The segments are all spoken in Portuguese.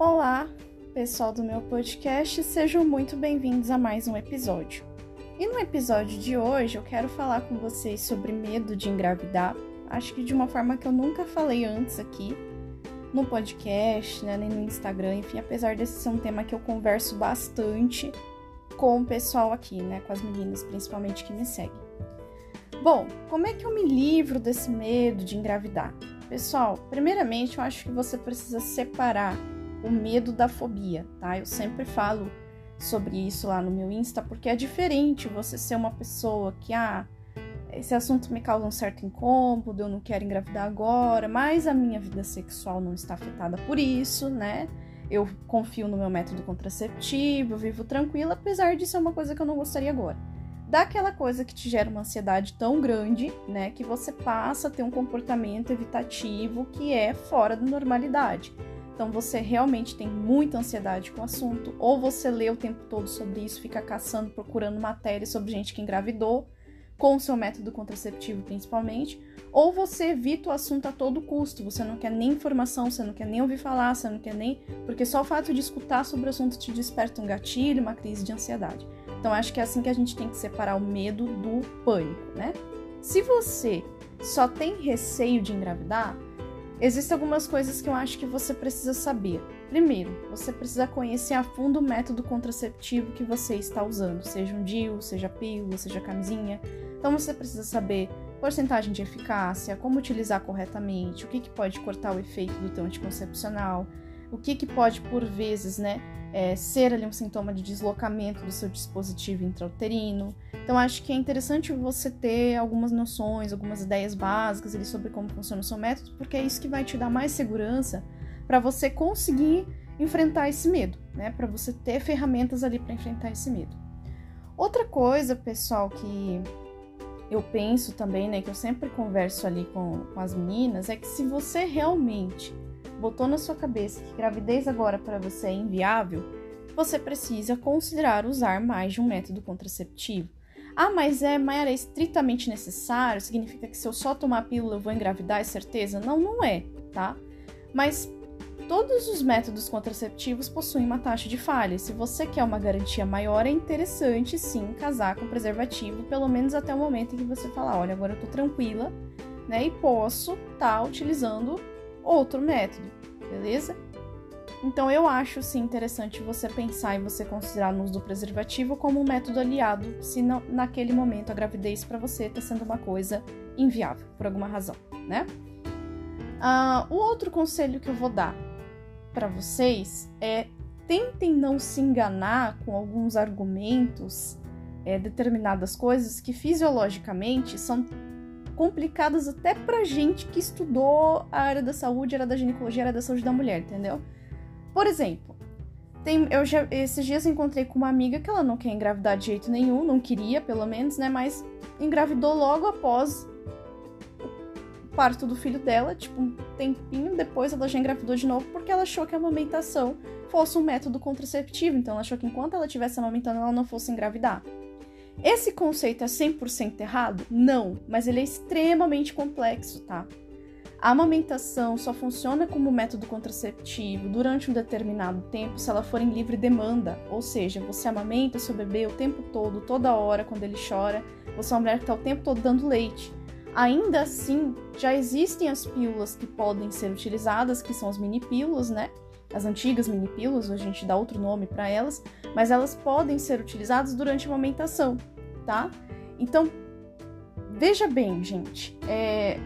Olá, pessoal do meu podcast, sejam muito bem-vindos a mais um episódio. E no episódio de hoje eu quero falar com vocês sobre medo de engravidar. Acho que de uma forma que eu nunca falei antes aqui no podcast, né, nem no Instagram, enfim, apesar desse ser um tema que eu converso bastante com o pessoal aqui, né, com as meninas principalmente que me seguem. Bom, como é que eu me livro desse medo de engravidar? Pessoal, primeiramente eu acho que você precisa separar o medo da fobia, tá? Eu sempre falo sobre isso lá no meu Insta, porque é diferente você ser uma pessoa que, ah, esse assunto me causa um certo incômodo, eu não quero engravidar agora, mas a minha vida sexual não está afetada por isso, né? Eu confio no meu método contraceptivo, vivo tranquila, apesar de ser uma coisa que eu não gostaria agora. Dá aquela coisa que te gera uma ansiedade tão grande, né, que você passa a ter um comportamento evitativo que é fora da normalidade. Então você realmente tem muita ansiedade com o assunto, ou você lê o tempo todo sobre isso, fica caçando, procurando matéria sobre gente que engravidou, com o seu método contraceptivo principalmente, ou você evita o assunto a todo custo, você não quer nem informação, você não quer nem ouvir falar, você não quer nem. Porque só o fato de escutar sobre o assunto te desperta um gatilho, uma crise de ansiedade. Então acho que é assim que a gente tem que separar o medo do pânico, né? Se você só tem receio de engravidar, Existem algumas coisas que eu acho que você precisa saber. Primeiro, você precisa conhecer a fundo o método contraceptivo que você está usando, seja um DIU, seja pílula, seja camisinha. Então você precisa saber porcentagem de eficácia, como utilizar corretamente, o que, que pode cortar o efeito do teu anticoncepcional, o que, que pode, por vezes, né, é, ser ali um sintoma de deslocamento do seu dispositivo intrauterino. Então, acho que é interessante você ter algumas noções, algumas ideias básicas ali sobre como funciona o seu método, porque é isso que vai te dar mais segurança para você conseguir enfrentar esse medo, né? Para você ter ferramentas ali para enfrentar esse medo. Outra coisa, pessoal, que eu penso também, né, que eu sempre converso ali com, com as meninas, é que se você realmente botou na sua cabeça que gravidez agora para você é inviável, você precisa considerar usar mais de um método contraceptivo. Ah, mas é, Mayara, é estritamente necessário? Significa que se eu só tomar a pílula eu vou engravidar, é certeza? Não, não é, tá? Mas todos os métodos contraceptivos possuem uma taxa de falha. Se você quer uma garantia maior, é interessante sim casar com preservativo, pelo menos até o momento em que você falar, olha, agora eu tô tranquila, né? E posso estar tá utilizando outro método, beleza? Então eu acho sim interessante você pensar e você considerar o uso do preservativo como um método aliado, se não, naquele momento a gravidez para você está sendo uma coisa inviável por alguma razão, né? Uh, o outro conselho que eu vou dar para vocês é tentem não se enganar com alguns argumentos, é, determinadas coisas que fisiologicamente são complicadas até pra gente que estudou a área da saúde, a área da ginecologia, a área da saúde da mulher, entendeu? Por exemplo, tem, eu já, esses dias encontrei com uma amiga que ela não quer engravidar de jeito nenhum, não queria, pelo menos, né? Mas engravidou logo após parto do filho dela, tipo, um tempinho depois ela já engravidou de novo porque ela achou que a amamentação fosse um método contraceptivo. Então ela achou que enquanto ela estivesse amamentando, ela não fosse engravidar. Esse conceito é 100% errado? Não, mas ele é extremamente complexo, tá? A amamentação só funciona como método contraceptivo durante um determinado tempo se ela for em livre demanda, ou seja, você amamenta seu bebê o tempo todo, toda hora, quando ele chora, você é uma mulher que está o tempo todo dando leite. Ainda assim, já existem as pílulas que podem ser utilizadas, que são as mini pílulas, né? As antigas mini pílulas, a gente dá outro nome para elas, mas elas podem ser utilizadas durante a amamentação, tá? Então, veja bem, gente, é...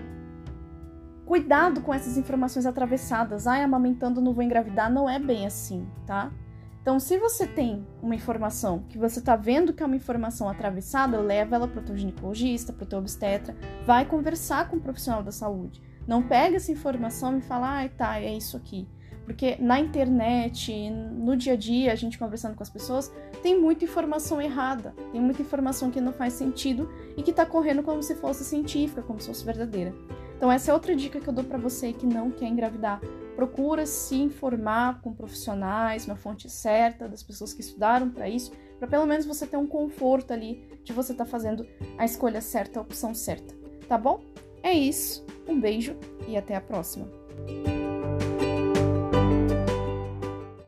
cuidado com essas informações atravessadas. Ai, amamentando não vou engravidar, não é bem assim, tá? Então, se você tem uma informação que você tá vendo que é uma informação atravessada, leva ela para o teu ginecologista, para o teu obstetra, vai conversar com o profissional da saúde. Não pega essa informação e fala, ai, tá, é isso aqui. Porque na internet, no dia a dia, a gente conversando com as pessoas, tem muita informação errada, tem muita informação que não faz sentido e que tá correndo como se fosse científica, como se fosse verdadeira. Então essa é outra dica que eu dou para você que não quer engravidar. Procura se informar com profissionais, na fonte certa, das pessoas que estudaram para isso, para pelo menos você ter um conforto ali de você estar tá fazendo a escolha certa, a opção certa, tá bom? É isso. Um beijo e até a próxima.